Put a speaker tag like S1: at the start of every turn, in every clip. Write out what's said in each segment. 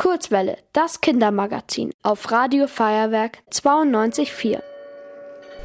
S1: Kurzwelle, das Kindermagazin auf Radio Feuerwerk 92.4.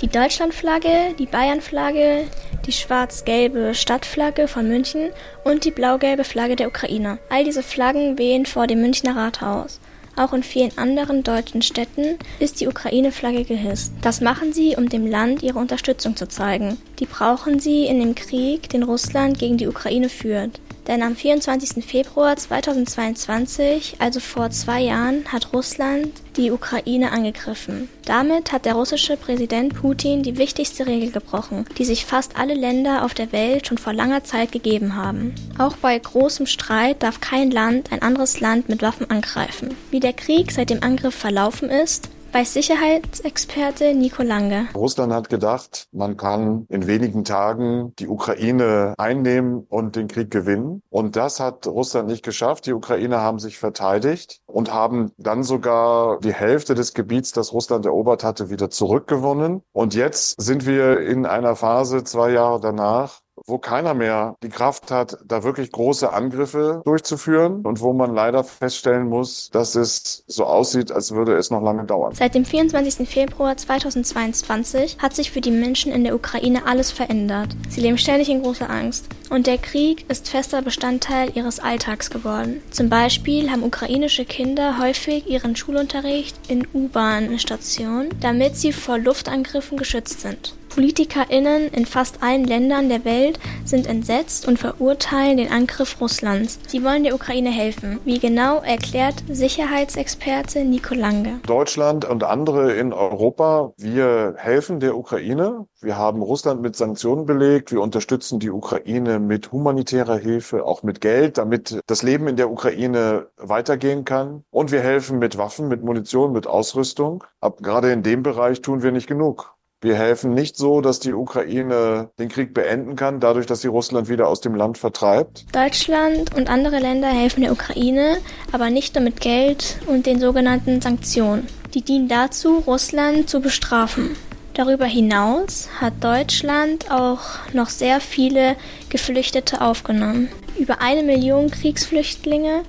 S2: Die Deutschlandflagge, die Bayernflagge, die schwarz-gelbe Stadtflagge von München und die blau-gelbe Flagge der Ukraine. All diese Flaggen wehen vor dem Münchner Rathaus. Auch in vielen anderen deutschen Städten ist die Ukraine-Flagge gehisst. Das machen sie, um dem Land ihre Unterstützung zu zeigen. Die brauchen sie in dem Krieg, den Russland gegen die Ukraine führt. Denn am 24. Februar 2022, also vor zwei Jahren, hat Russland die Ukraine angegriffen. Damit hat der russische Präsident Putin die wichtigste Regel gebrochen, die sich fast alle Länder auf der Welt schon vor langer Zeit gegeben haben. Auch bei großem Streit darf kein Land ein anderes Land mit Waffen angreifen. Wie der Krieg seit dem Angriff verlaufen ist, weiß Sicherheitsexperte Nico Lange.
S3: Russland hat gedacht, man kann in wenigen Tagen die Ukraine einnehmen und den Krieg gewinnen. Und das hat Russland nicht geschafft. Die Ukrainer haben sich verteidigt und haben dann sogar die Hälfte des Gebiets, das Russland erobert hatte, wieder zurückgewonnen. Und jetzt sind wir in einer Phase zwei Jahre danach, wo keiner mehr die Kraft hat, da wirklich große Angriffe durchzuführen und wo man leider feststellen muss, dass es so aussieht, als würde es noch lange dauern.
S2: Seit dem 24. Februar 2022 hat sich für die Menschen in der Ukraine alles verändert. Sie leben ständig in großer Angst. Und der Krieg ist fester Bestandteil ihres Alltags geworden. Zum Beispiel haben ukrainische Kinder häufig ihren Schulunterricht in U-Bahn-Stationen, damit sie vor Luftangriffen geschützt sind. PolitikerInnen in fast allen Ländern der Welt sind entsetzt und verurteilen den Angriff Russlands. Sie wollen der Ukraine helfen. Wie genau erklärt Sicherheitsexperte Nico Lange.
S3: Deutschland und andere in Europa, wir helfen der Ukraine. Wir haben Russland mit Sanktionen belegt. Wir unterstützen die Ukraine mit humanitärer Hilfe, auch mit Geld, damit das Leben in der Ukraine weitergehen kann. Und wir helfen mit Waffen, mit Munition, mit Ausrüstung. Aber gerade in dem Bereich tun wir nicht genug. Wir helfen nicht so, dass die Ukraine den Krieg beenden kann, dadurch, dass sie Russland wieder aus dem Land vertreibt.
S2: Deutschland und andere Länder helfen der Ukraine, aber nicht nur mit Geld und den sogenannten Sanktionen. Die dienen dazu, Russland zu bestrafen. Darüber hinaus hat Deutschland auch noch sehr viele Geflüchtete aufgenommen. Über eine Million Kriegsflüchtlinge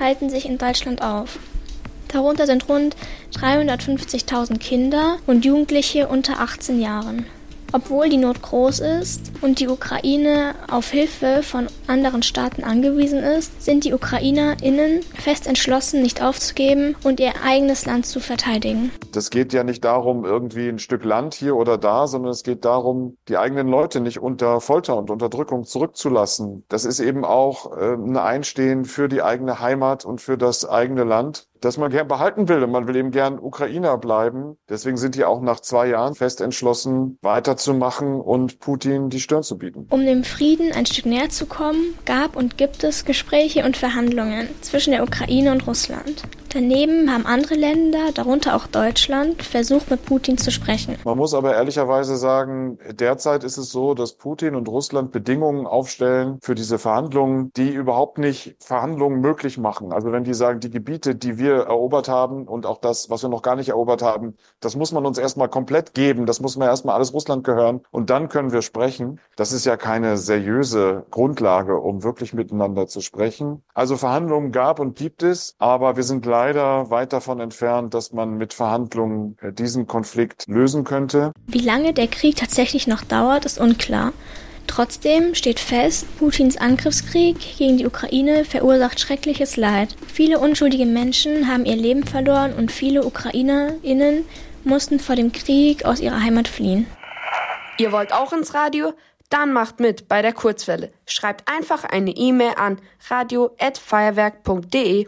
S2: halten sich in Deutschland auf. Darunter sind rund 350.000 Kinder und Jugendliche unter 18 Jahren. Obwohl die Not groß ist und die Ukraine auf Hilfe von anderen Staaten angewiesen ist, sind die UkrainerInnen fest entschlossen, nicht aufzugeben und ihr eigenes Land zu verteidigen.
S3: Das geht ja nicht darum, irgendwie ein Stück Land hier oder da, sondern es geht darum, die eigenen Leute nicht unter Folter und Unterdrückung zurückzulassen. Das ist eben auch äh, ein Einstehen für die eigene Heimat und für das eigene Land das man gern behalten will. Und man will eben gern Ukrainer bleiben. Deswegen sind die auch nach zwei Jahren fest entschlossen, weiterzumachen und Putin die Stirn zu bieten.
S2: Um dem Frieden ein Stück näher zu kommen, gab und gibt es Gespräche und Verhandlungen zwischen der Ukraine und Russland. Daneben haben andere Länder, darunter auch Deutschland, versucht, mit Putin zu sprechen.
S3: Man muss aber ehrlicherweise sagen, derzeit ist es so, dass Putin und Russland Bedingungen aufstellen für diese Verhandlungen, die überhaupt nicht Verhandlungen möglich machen. Also wenn die sagen, die Gebiete, die wir erobert haben und auch das, was wir noch gar nicht erobert haben, das muss man uns erstmal komplett geben. Das muss man erstmal alles Russland gehören und dann können wir sprechen. Das ist ja keine seriöse Grundlage, um wirklich miteinander zu sprechen. Also Verhandlungen gab und gibt es, aber wir sind leider leider weit davon entfernt, dass man mit Verhandlungen äh, diesen Konflikt lösen könnte.
S2: Wie lange der Krieg tatsächlich noch dauert, ist unklar. Trotzdem steht fest, Putins Angriffskrieg gegen die Ukraine verursacht schreckliches Leid. Viele unschuldige Menschen haben ihr Leben verloren und viele Ukrainerinnen mussten vor dem Krieg aus ihrer Heimat fliehen.
S1: Ihr wollt auch ins Radio? Dann macht mit bei der Kurzwelle. Schreibt einfach eine E-Mail an radio@feuerwerk.de.